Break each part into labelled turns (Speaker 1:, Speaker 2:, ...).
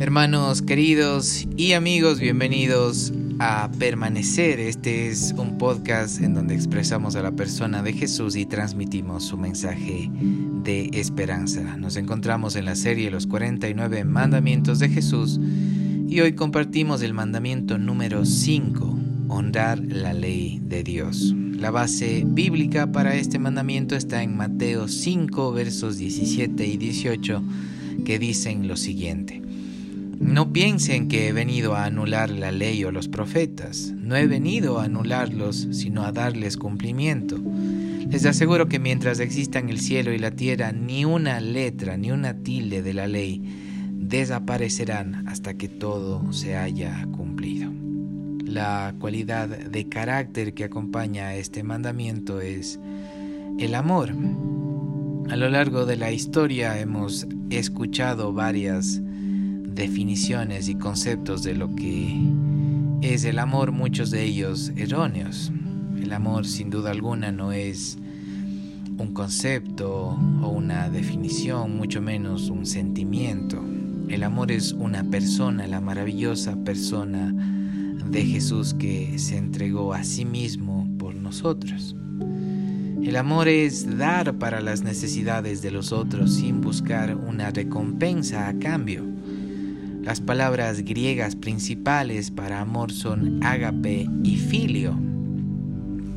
Speaker 1: Hermanos queridos y amigos, bienvenidos a Permanecer. Este es un podcast en donde expresamos a la persona de Jesús y transmitimos su mensaje de esperanza. Nos encontramos en la serie Los 49 Mandamientos de Jesús y hoy compartimos el mandamiento número 5, honrar la ley de Dios. La base bíblica para este mandamiento está en Mateo 5 versos 17 y 18 que dicen lo siguiente. No piensen que he venido a anular la ley o los profetas. No he venido a anularlos, sino a darles cumplimiento. Les aseguro que mientras existan el cielo y la tierra, ni una letra, ni una tilde de la ley desaparecerán hasta que todo se haya cumplido. La cualidad de carácter que acompaña a este mandamiento es el amor. A lo largo de la historia hemos escuchado varias definiciones y conceptos de lo que es el amor, muchos de ellos erróneos. El amor sin duda alguna no es un concepto o una definición, mucho menos un sentimiento. El amor es una persona, la maravillosa persona de Jesús que se entregó a sí mismo por nosotros. El amor es dar para las necesidades de los otros sin buscar una recompensa a cambio. Las palabras griegas principales para amor son ágape y filio.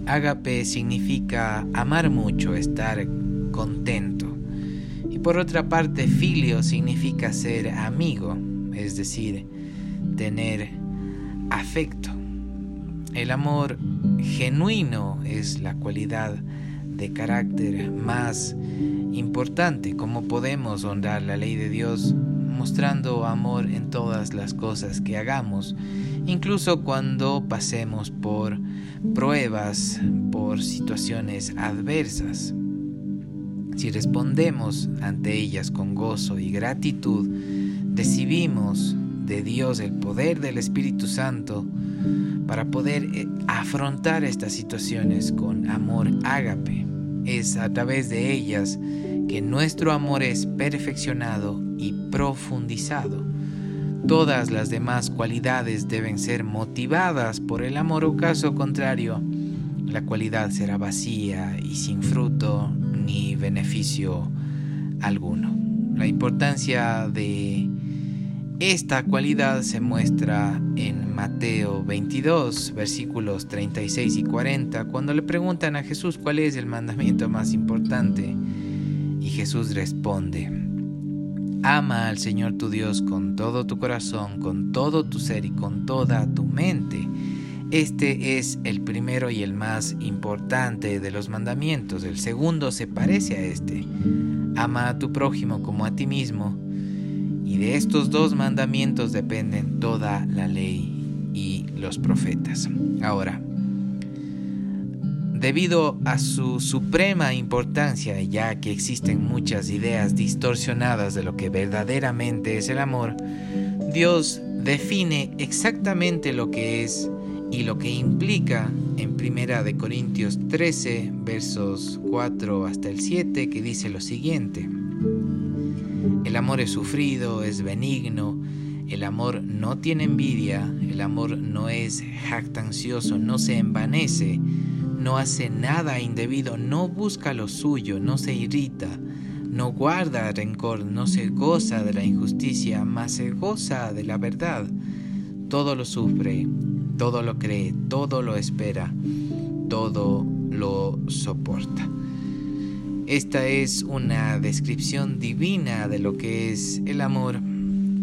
Speaker 1: Ágape significa amar mucho, estar contento. Y por otra parte, filio significa ser amigo, es decir, tener afecto. El amor genuino es la cualidad de carácter más importante. ¿Cómo podemos honrar la ley de Dios? Mostrando amor en todas las cosas que hagamos, incluso cuando pasemos por pruebas, por situaciones adversas. Si respondemos ante ellas con gozo y gratitud, recibimos de Dios el poder del Espíritu Santo para poder eh, afrontar estas situaciones con amor ágape. Es a través de ellas que nuestro amor es perfeccionado y profundizado. Todas las demás cualidades deben ser motivadas por el amor o caso contrario, la cualidad será vacía y sin fruto ni beneficio alguno. La importancia de esta cualidad se muestra en Mateo 22, versículos 36 y 40, cuando le preguntan a Jesús cuál es el mandamiento más importante. Y Jesús responde, Ama al Señor tu Dios con todo tu corazón, con todo tu ser y con toda tu mente. Este es el primero y el más importante de los mandamientos. El segundo se parece a este. Ama a tu prójimo como a ti mismo. Y de estos dos mandamientos dependen toda la ley y los profetas. Ahora, Debido a su suprema importancia, ya que existen muchas ideas distorsionadas de lo que verdaderamente es el amor, Dios define exactamente lo que es y lo que implica en Primera de Corintios 13, versos 4 hasta el 7, que dice lo siguiente: El amor es sufrido, es benigno, el amor no tiene envidia, el amor no es jactancioso, no se envanece no hace nada indebido, no busca lo suyo, no se irrita, no guarda rencor, no se goza de la injusticia, mas se goza de la verdad. Todo lo sufre, todo lo cree, todo lo espera, todo lo soporta. Esta es una descripción divina de lo que es el amor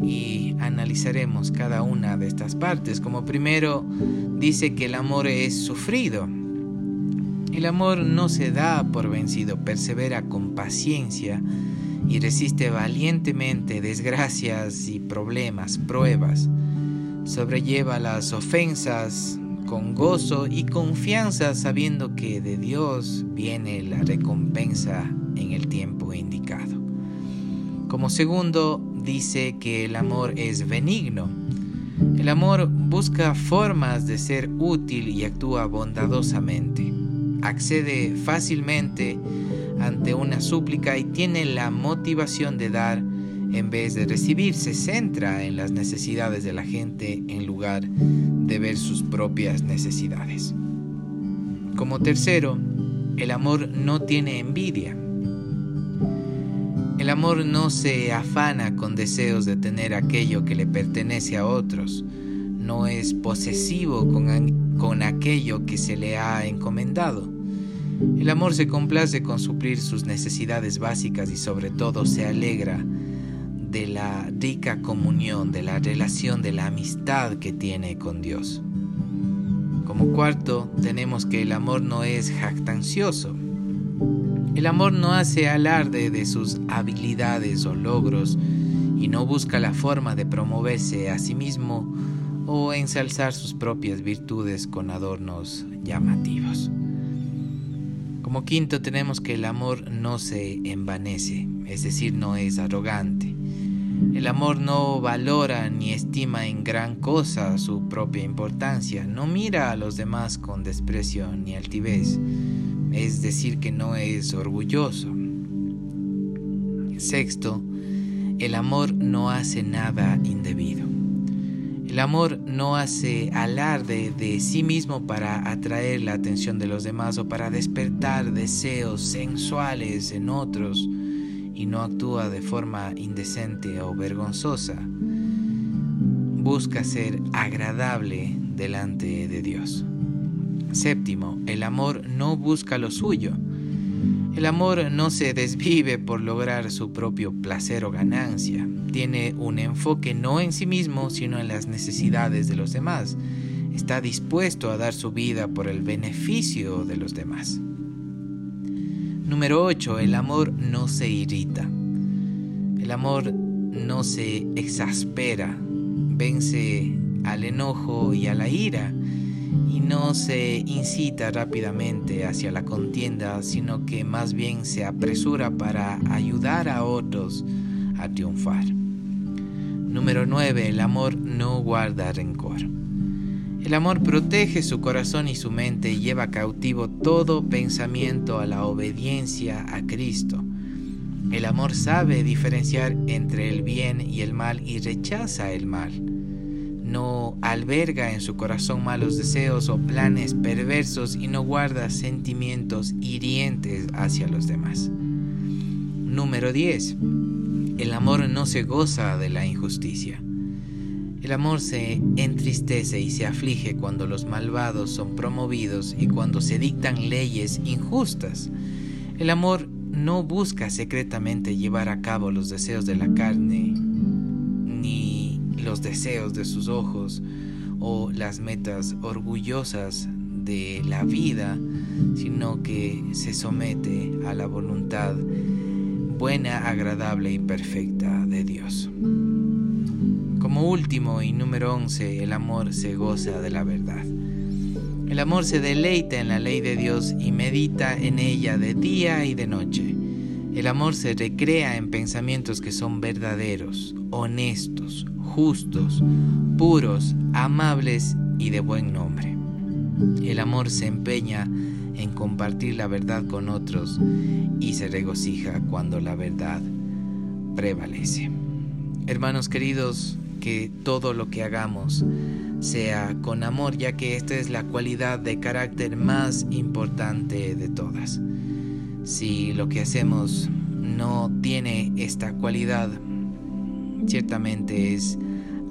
Speaker 1: y analizaremos cada una de estas partes. Como primero dice que el amor es sufrido. El amor no se da por vencido, persevera con paciencia y resiste valientemente desgracias y problemas, pruebas. Sobrelleva las ofensas con gozo y confianza sabiendo que de Dios viene la recompensa en el tiempo indicado. Como segundo, dice que el amor es benigno. El amor busca formas de ser útil y actúa bondadosamente accede fácilmente ante una súplica y tiene la motivación de dar en vez de recibir, se centra en las necesidades de la gente en lugar de ver sus propias necesidades. Como tercero, el amor no tiene envidia. El amor no se afana con deseos de tener aquello que le pertenece a otros. No es posesivo con, con aquello que se le ha encomendado. El amor se complace con suplir sus necesidades básicas y sobre todo se alegra de la rica comunión, de la relación, de la amistad que tiene con Dios. Como cuarto, tenemos que el amor no es jactancioso. El amor no hace alarde de sus habilidades o logros y no busca la forma de promoverse a sí mismo o ensalzar sus propias virtudes con adornos llamativos. Como quinto tenemos que el amor no se envanece, es decir, no es arrogante. El amor no valora ni estima en gran cosa su propia importancia, no mira a los demás con desprecio ni altivez, es decir, que no es orgulloso. Sexto, el amor no hace nada indebido. El amor no hace alarde de sí mismo para atraer la atención de los demás o para despertar deseos sensuales en otros y no actúa de forma indecente o vergonzosa. Busca ser agradable delante de Dios. Séptimo, el amor no busca lo suyo. El amor no se desvive por lograr su propio placer o ganancia. Tiene un enfoque no en sí mismo, sino en las necesidades de los demás. Está dispuesto a dar su vida por el beneficio de los demás. Número 8. El amor no se irrita. El amor no se exaspera, vence al enojo y a la ira y no se incita rápidamente hacia la contienda, sino que más bien se apresura para ayudar a otros a triunfar. Número 9. El amor no guarda rencor. El amor protege su corazón y su mente y lleva cautivo todo pensamiento a la obediencia a Cristo. El amor sabe diferenciar entre el bien y el mal y rechaza el mal. No alberga en su corazón malos deseos o planes perversos y no guarda sentimientos hirientes hacia los demás. Número 10. El amor no se goza de la injusticia. El amor se entristece y se aflige cuando los malvados son promovidos y cuando se dictan leyes injustas. El amor no busca secretamente llevar a cabo los deseos de la carne, los deseos de sus ojos o las metas orgullosas de la vida, sino que se somete a la voluntad buena, agradable y perfecta de Dios. Como último y número 11, el amor se goza de la verdad. El amor se deleita en la ley de Dios y medita en ella de día y de noche. El amor se recrea en pensamientos que son verdaderos, honestos, justos, puros, amables y de buen nombre. El amor se empeña en compartir la verdad con otros y se regocija cuando la verdad prevalece. Hermanos queridos, que todo lo que hagamos sea con amor, ya que esta es la cualidad de carácter más importante de todas. Si lo que hacemos no tiene esta cualidad, ciertamente es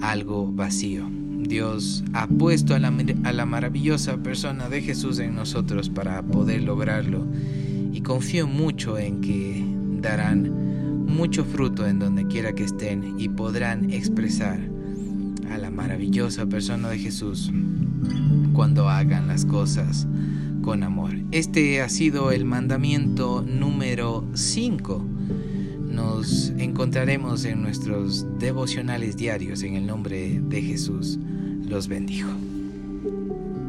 Speaker 1: algo vacío. Dios ha puesto a la, maravillosa persona de Jesús en nosotros para poder lograrlo y confío mucho en que darán mucho fruto en donde quiera que estén y podrán expresar a la maravillosa persona de Jesús cuando hagan las cosas con amor. Este ha sido el mandamiento número 5. Nos encontraremos en nuestros devocionales diarios en el nombre de Jesús. Los bendijo.